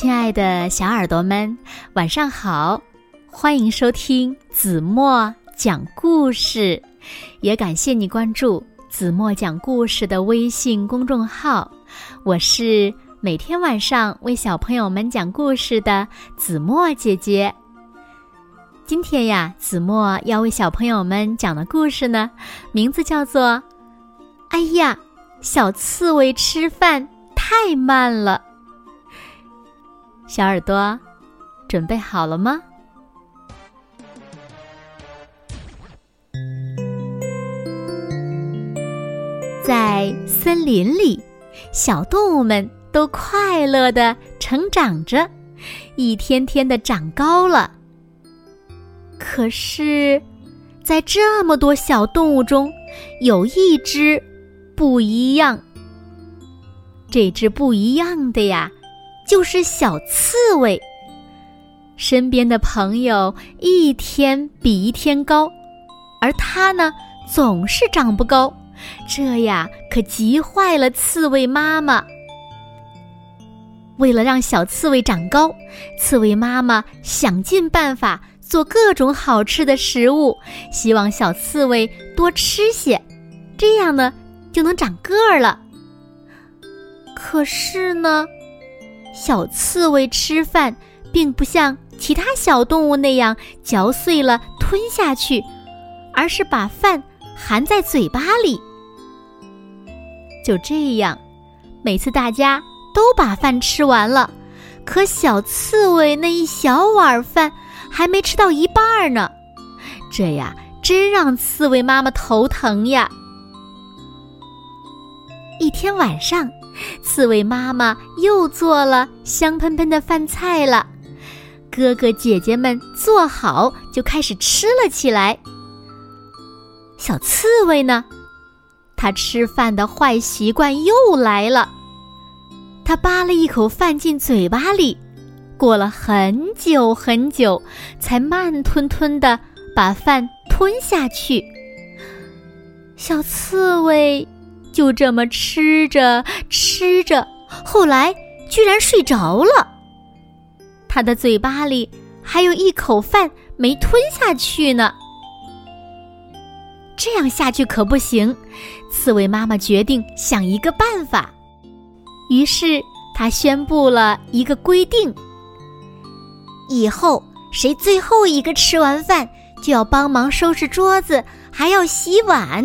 亲爱的小耳朵们，晚上好！欢迎收听子墨讲故事，也感谢你关注子墨讲故事的微信公众号。我是每天晚上为小朋友们讲故事的子墨姐姐。今天呀，子墨要为小朋友们讲的故事呢，名字叫做《哎呀，小刺猬吃饭太慢了》。小耳朵，准备好了吗？在森林里，小动物们都快乐的成长着，一天天的长高了。可是，在这么多小动物中，有一只不一样。这只不一样的呀。就是小刺猬，身边的朋友一天比一天高，而它呢总是长不高，这呀可急坏了刺猬妈妈。为了让小刺猬长高，刺猬妈妈想尽办法做各种好吃的食物，希望小刺猬多吃些，这样呢就能长个儿了。可是呢？小刺猬吃饭，并不像其他小动物那样嚼碎了吞下去，而是把饭含在嘴巴里。就这样，每次大家都把饭吃完了，可小刺猬那一小碗饭还没吃到一半呢。这呀，真让刺猬妈妈头疼呀！一天晚上。刺猬妈妈又做了香喷喷的饭菜了，哥哥姐姐们做好就开始吃了起来。小刺猬呢，它吃饭的坏习惯又来了，它扒了一口饭进嘴巴里，过了很久很久，才慢吞吞的把饭吞下去。小刺猬。就这么吃着吃着，后来居然睡着了。他的嘴巴里还有一口饭没吞下去呢。这样下去可不行，刺猬妈妈决定想一个办法。于是她宣布了一个规定：以后谁最后一个吃完饭，就要帮忙收拾桌子，还要洗碗。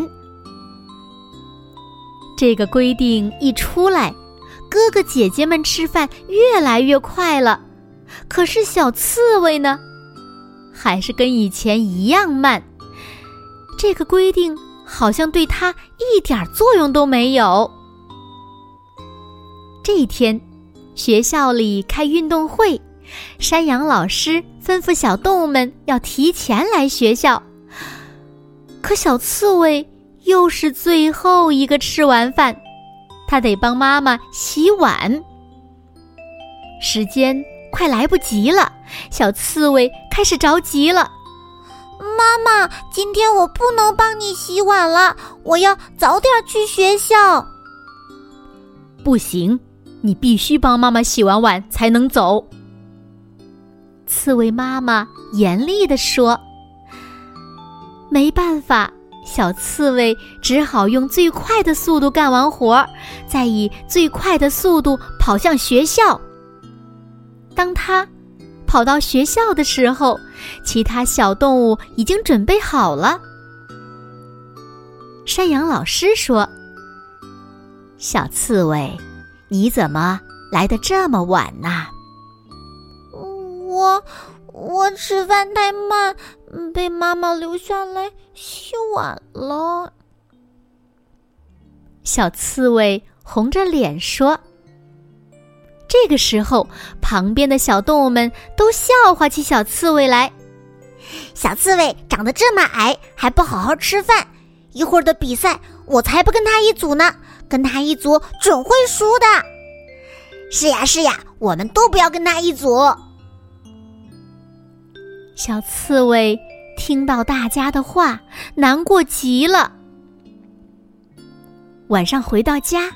这个规定一出来，哥哥姐姐们吃饭越来越快了。可是小刺猬呢，还是跟以前一样慢。这个规定好像对他一点作用都没有。这一天，学校里开运动会，山羊老师吩咐小动物们要提前来学校。可小刺猬。又是最后一个吃完饭，他得帮妈妈洗碗。时间快来不及了，小刺猬开始着急了。妈妈，今天我不能帮你洗碗了，我要早点去学校。不行，你必须帮妈妈洗完碗才能走。刺猬妈妈严厉地说：“没办法。”小刺猬只好用最快的速度干完活儿，再以最快的速度跑向学校。当他跑到学校的时候，其他小动物已经准备好了。山羊老师说：“小刺猬，你怎么来的这么晚呢？”我。我吃饭太慢，被妈妈留下来洗碗了。小刺猬红着脸说：“这个时候，旁边的小动物们都笑话起小刺猬来。小刺猬长得这么矮，还不好好吃饭，一会儿的比赛我才不跟他一组呢，跟他一组准会输的。是呀是呀，我们都不要跟他一组。”小刺猬听到大家的话，难过极了。晚上回到家，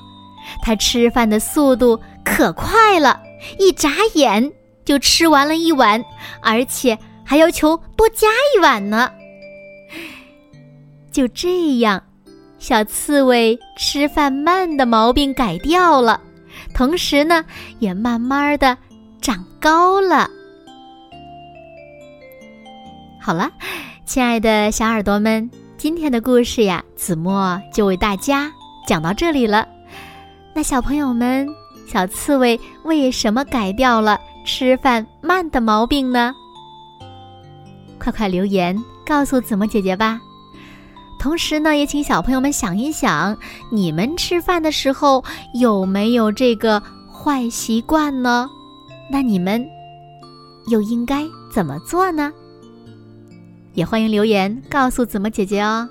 他吃饭的速度可快了，一眨眼就吃完了一碗，而且还要求多加一碗呢。就这样，小刺猬吃饭慢的毛病改掉了，同时呢，也慢慢的长高了。好了，亲爱的小耳朵们，今天的故事呀，子墨就为大家讲到这里了。那小朋友们，小刺猬为什么改掉了吃饭慢的毛病呢？快快留言告诉子墨姐姐吧。同时呢，也请小朋友们想一想，你们吃饭的时候有没有这个坏习惯呢？那你们又应该怎么做呢？也欢迎留言告诉子墨姐姐哦。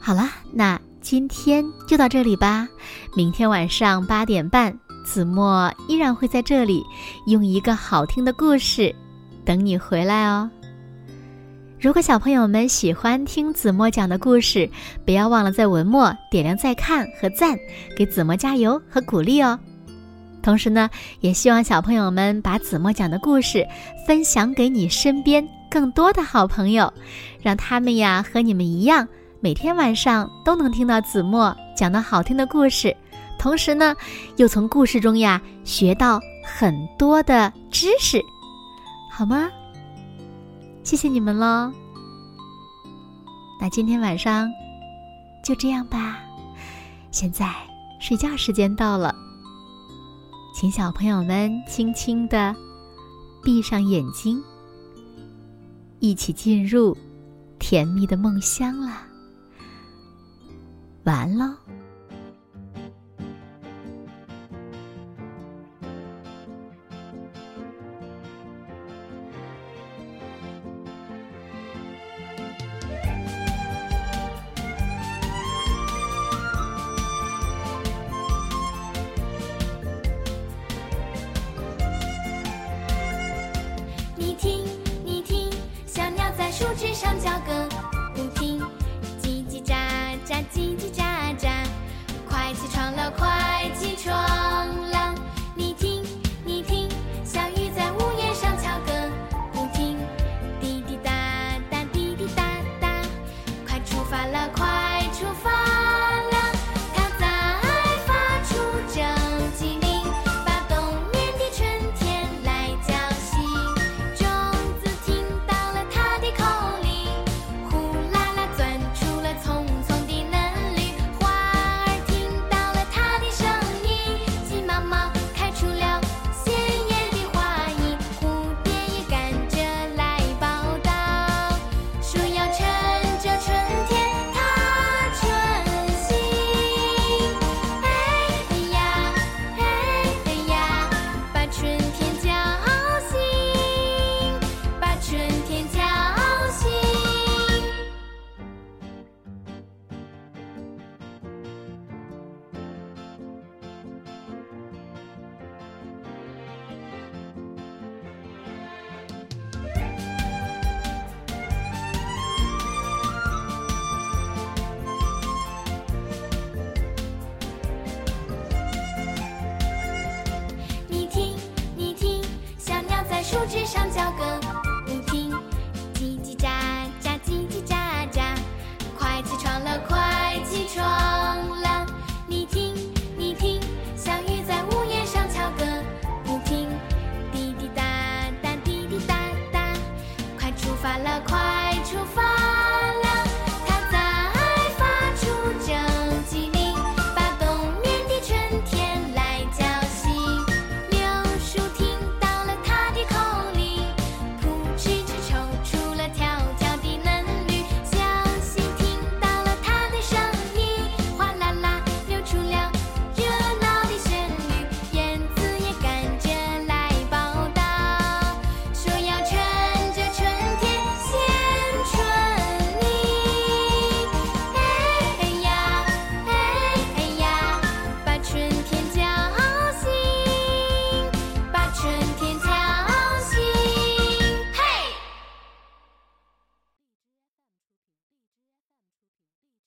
好了，那今天就到这里吧。明天晚上八点半，子墨依然会在这里，用一个好听的故事等你回来哦。如果小朋友们喜欢听子墨讲的故事，不要忘了在文末点亮再看和赞，给子墨加油和鼓励哦。同时呢，也希望小朋友们把子墨讲的故事分享给你身边。更多的好朋友，让他们呀和你们一样，每天晚上都能听到子墨讲的好听的故事，同时呢，又从故事中呀学到很多的知识，好吗？谢谢你们喽。那今天晚上就这样吧，现在睡觉时间到了，请小朋友们轻轻的闭上眼睛。一起进入甜蜜的梦乡啦，晚安喽。起床了，快起床。树枝上交歌。